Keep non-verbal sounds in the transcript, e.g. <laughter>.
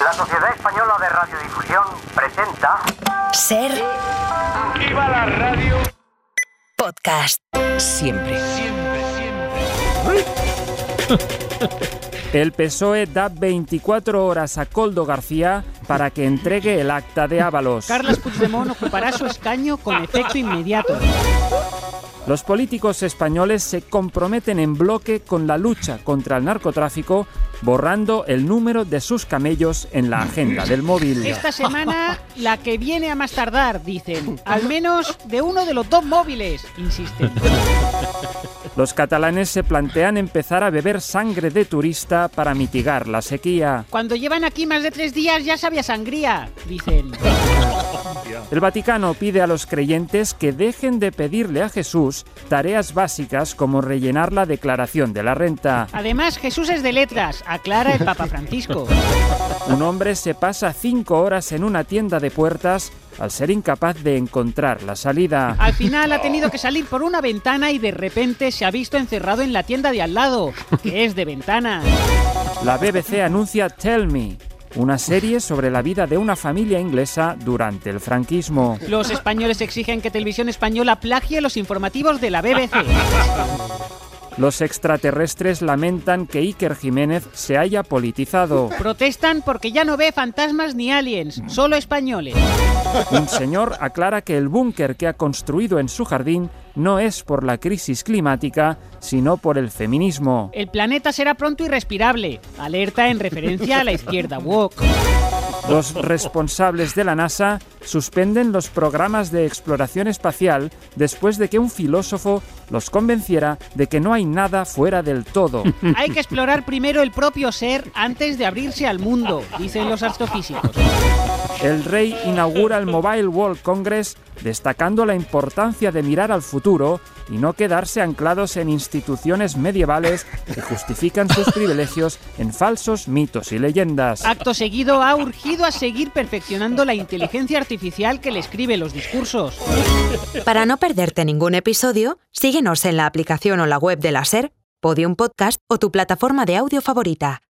La Sociedad Española de Radiodifusión presenta Ser ¡Viva la radio! podcast. Siempre. El PSOE da 24 horas a Coldo García para que entregue el acta de Ábalos. Carles Puigdemont ocupará su escaño con efecto inmediato. Los políticos españoles se comprometen en bloque con la lucha contra el narcotráfico, borrando el número de sus camellos en la agenda del móvil. Esta semana, la que viene a más tardar, dicen. Al menos de uno de los dos móviles, insisten. Los catalanes se plantean empezar a beber sangre de turista para mitigar la sequía. Cuando llevan aquí más de tres días ya sabía sangría, dicen. El Vaticano pide a los creyentes que dejen de pedirle a Jesús tareas básicas como rellenar la declaración de la renta. Además, Jesús es de letras, aclara el Papa Francisco. <laughs> Un hombre se pasa cinco horas en una tienda de puertas al ser incapaz de encontrar la salida. Al final ha tenido que salir por una ventana y de repente se ha visto encerrado en la tienda de al lado, que es de ventana. La BBC anuncia Tell Me, una serie sobre la vida de una familia inglesa durante el franquismo. Los españoles exigen que Televisión Española plagie los informativos de la BBC. <laughs> Los extraterrestres lamentan que Iker Jiménez se haya politizado. Protestan porque ya no ve fantasmas ni aliens, solo españoles. Un señor aclara que el búnker que ha construido en su jardín no es por la crisis climática, sino por el feminismo. El planeta será pronto irrespirable. Alerta en referencia a la izquierda woke. Los responsables de la NASA suspenden los programas de exploración espacial después de que un filósofo los convenciera de que no hay nada fuera del todo. <laughs> Hay que explorar primero el propio ser antes de abrirse al mundo, dicen los astrofísicos. El rey inaugura el Mobile World Congress destacando la importancia de mirar al futuro y no quedarse anclados en instituciones medievales que justifican sus <laughs> privilegios en falsos mitos y leyendas. Acto seguido ha urgido a seguir perfeccionando la inteligencia artificial que le escribe los discursos. Para no perderte ningún episodio, síguenos en la aplicación o la web de la Ser, Podium Podcast o tu plataforma de audio favorita.